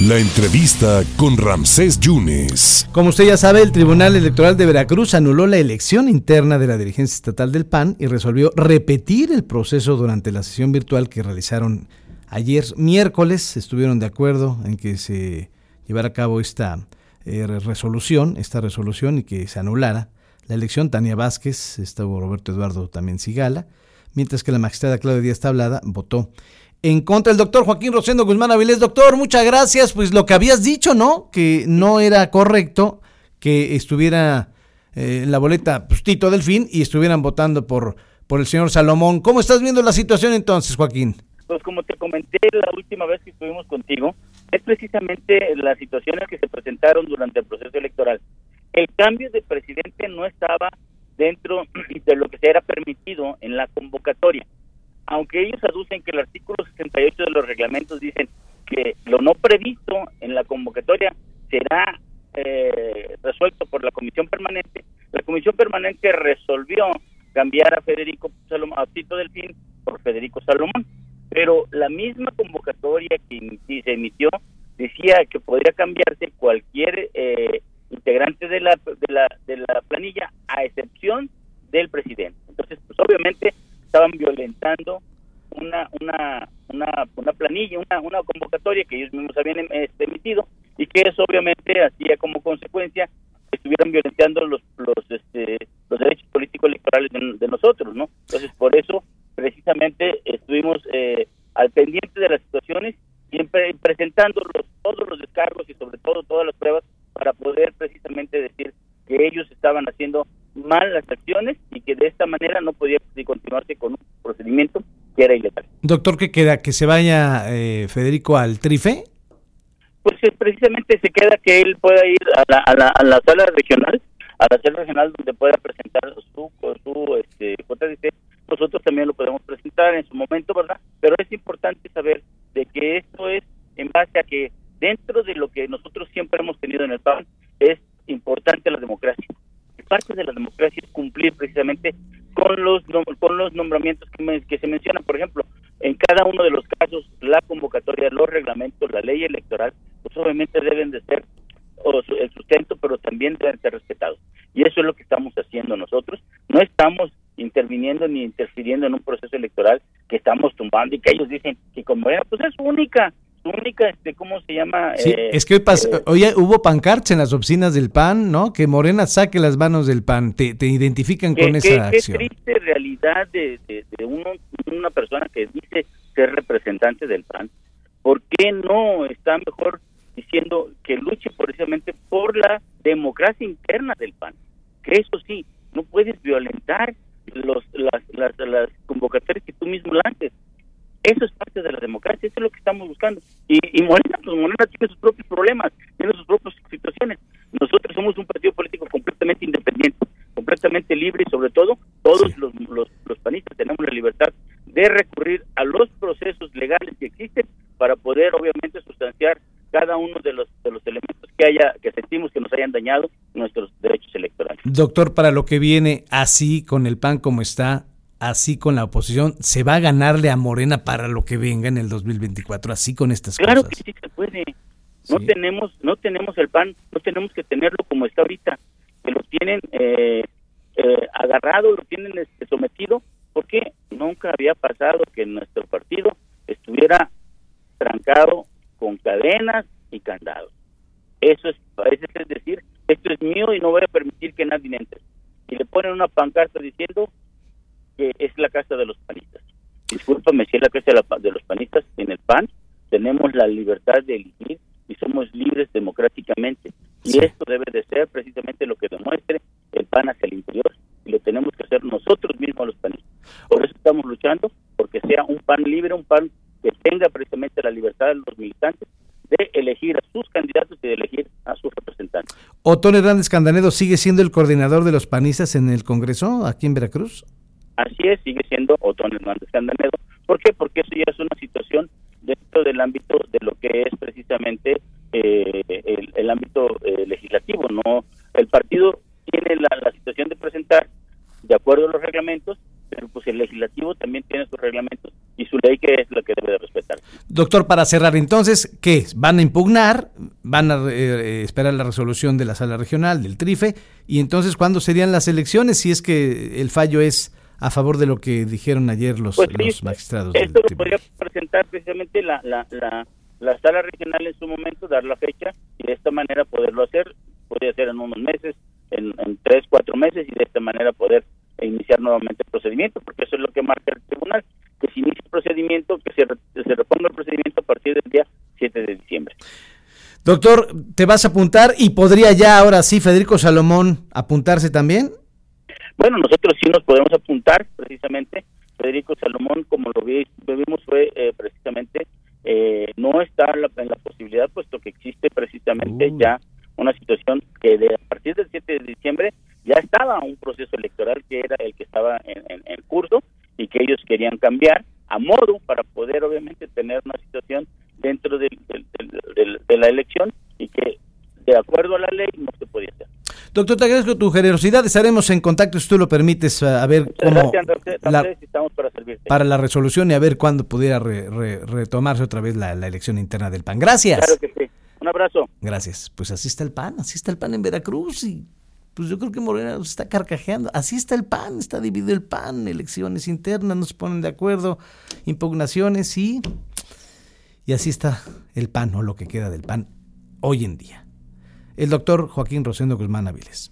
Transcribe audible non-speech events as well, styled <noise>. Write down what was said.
La entrevista con Ramsés Yunes. Como usted ya sabe, el Tribunal Electoral de Veracruz anuló la elección interna de la dirigencia estatal del PAN y resolvió repetir el proceso durante la sesión virtual que realizaron ayer miércoles. Estuvieron de acuerdo en que se llevara a cabo esta eh, resolución, esta resolución y que se anulara la elección. Tania Vázquez, estuvo Roberto Eduardo también Sigala, mientras que la magistrada Claudia Díaz Tablada votó en contra del doctor Joaquín Rosendo Guzmán Avilés. Doctor, muchas gracias. Pues lo que habías dicho, ¿no? Que no era correcto que estuviera eh, en la boleta pues, Tito Delfín y estuvieran votando por, por el señor Salomón. ¿Cómo estás viendo la situación entonces, Joaquín? Pues como te comenté la última vez que estuvimos contigo, es precisamente las situaciones que se presentaron durante el proceso electoral. El cambio de presidente no estaba dentro <clears throat> de lo que se era permitido en la convocatoria aunque ellos aducen que el artículo 68 de los reglamentos dicen que lo no previsto en la convocatoria será eh, resuelto por la comisión permanente, la comisión permanente resolvió cambiar a Federico Salomón, a Tito Delfín por Federico Salomón, pero la misma convocatoria que se emitió decía que podría cambiarse cualquier eh, integrante de la, de la de la planilla a excepción del presidente. Entonces, pues obviamente estaban violentando una una una, una planilla, una, una convocatoria que ellos mismos habían em, este, emitido y que eso obviamente hacía como consecuencia que estuvieran violentando los los este, los derechos políticos electorales de, nosotros, ¿no? Entonces por eso precisamente estuvimos eh, al pendiente de las situaciones siempre presentando todos los descargos y sobre todo todas las pruebas para poder precisamente decir que ellos estaban haciendo mal las acciones y que de esta manera no podía continuarse con un procedimiento que era ilegal. Doctor, ¿qué queda? ¿Que se vaya eh, Federico al trife? Pues precisamente se queda que él pueda ir a la, a la, a la sala regional, a la sala regional donde pueda presentar su, su este, nosotros también lo podemos presentar en su momento, ¿verdad? Pero es importante saber de que esto es en base a que dentro de lo que nosotros siempre hemos tenido en el PAN es importante la democracia parte de la democracia es cumplir precisamente con los con los nombramientos que, que se mencionan. Por ejemplo, en cada uno de los casos, la convocatoria, los reglamentos, la ley electoral, pues obviamente deben de ser el sustento, pero también deben ser respetados. Y eso es lo que estamos haciendo nosotros. No estamos interviniendo ni interfiriendo en un proceso electoral que estamos tumbando y que ellos dicen que como pues es única única, este, ¿cómo se llama? Sí, eh, es que hoy, eh, hubo pancartas en las oficinas del PAN, ¿no? Que Morena saque las manos del PAN, te, identifican con esa acción. Qué triste realidad de, una persona que dice ser representante del PAN. ¿Por qué no está mejor diciendo que luche precisamente por la democracia interna del PAN? Que eso sí, no puedes violentar los, las, las, las convocatorias que tú mismo lances eso es parte de la democracia, eso es lo que estamos buscando. Y, y Morena, pues Morena tiene sus propios problemas, tiene sus propias situaciones. Nosotros somos un partido político completamente independiente, completamente libre y sobre todo todos los, los, los panistas tenemos la libertad de recurrir a los procesos legales que existen para poder obviamente sustanciar cada uno de los de los elementos que haya que sentimos que nos hayan dañado nuestros derechos electorales. Doctor, para lo que viene así con el PAN como está, así con la oposición, se va a ganarle a Morena para lo que venga en el 2024, así con estas cosas. Claro que sí se puede. No tenemos no tenemos el PAN, no tenemos que tenerlo como está ahorita, que lo tienen eh, eh, agarrado, lo tienen este, sometido, porque nunca había pasado que nuestro partido estuviera trancado con cadenas y candados. Eso es, es decir, esto es mío y no voy a permitir que nadie entre. Y le ponen una pancarta diciendo que es la casa de los panistas. Discúlpame si es la casa de, los panistas. En el PAN tenemos la libertad de elegir y somos libres democráticamente. Y esto debe de ser precisamente lo que demuestre el PAN hacia el interior y lo tenemos que hacer nosotros mismos los panistas. Por eso estamos luchando, porque sea un PAN libre, un PAN que tenga precisamente la libertad de los militantes de elegir a sus candidatos y de elegir a sus representantes. ¿Otón Hernández Candanedo sigue siendo el coordinador de los panistas en el Congreso aquí en Veracruz? Así es, sigue siendo Otón Hernández Candanedo. ¿Por qué? Porque eso ya es una situación dentro del ámbito de lo que es precisamente eh, el, ámbito eh, legislativo. No, el partido tiene la, situación de presentar de acuerdo a los reglamentos, pero pues el legislativo también tiene sus reglamentos y su ley que es la que debe de respetar. Doctor, para cerrar entonces, ¿qué? ¿Van a impugnar? ¿Van a eh, esperar la resolución de la sala regional, del TRIFE? Y entonces, ¿cuándo serían las elecciones? Si es que el fallo es a favor de lo que dijeron ayer los, Pues los magistrados. Esto lo podría presentar precisamente la, la, la, la sala regional en su momento, dar la fecha y de esta manera poderlo hacer. Podría ser en unos meses, en, en tres, cuatro meses y de esta manera poder iniciar nuevamente el procedimiento, porque eso es lo que marca el tribunal, que se inicie el procedimiento, que se, se reponga el procedimiento a partir del día 7 de diciembre. Doctor, ¿te vas a apuntar? ¿Y podría ya ahora sí Federico Salomón apuntarse también? Bueno, nosotros sí nos podemos apuntar precisamente. Federico Salomón, como lo vi- lo vimos, fue eh, precisamente, eh, no está en la, en la posibilidad, puesto que existe precisamente Uy. ya una situación que de, a partir del 7 de diciembre ya estaba un proceso electoral que era el que estaba en, en- en curso y que ellos querían cambiar a modo para poder obviamente tener una situación dentro del- del- de la elección y que de acuerdo a la ley no se podía hacer. Doctor, te agradezco tu generosidad. Estaremos en contacto, si tú lo permites, a ver cómo gracias, Ramsés, la- para servirte. para la resolución y a ver cuándo pudiera re- re- retomarse otra vez la, la elección interna del PAN. Gracias. Claro que sí. Un abrazo. Gracias. Pues así está el PAN, así está el PAN en Veracruz y pues yo creo que Morena está carcajeando. Así está el PAN, está dividido el PAN, elecciones internas, no se ponen de acuerdo, impugnaciones y y así está el PAN o lo que queda del PAN hoy en día. El doctor Joaquín Rosendo Guzmán Aviles.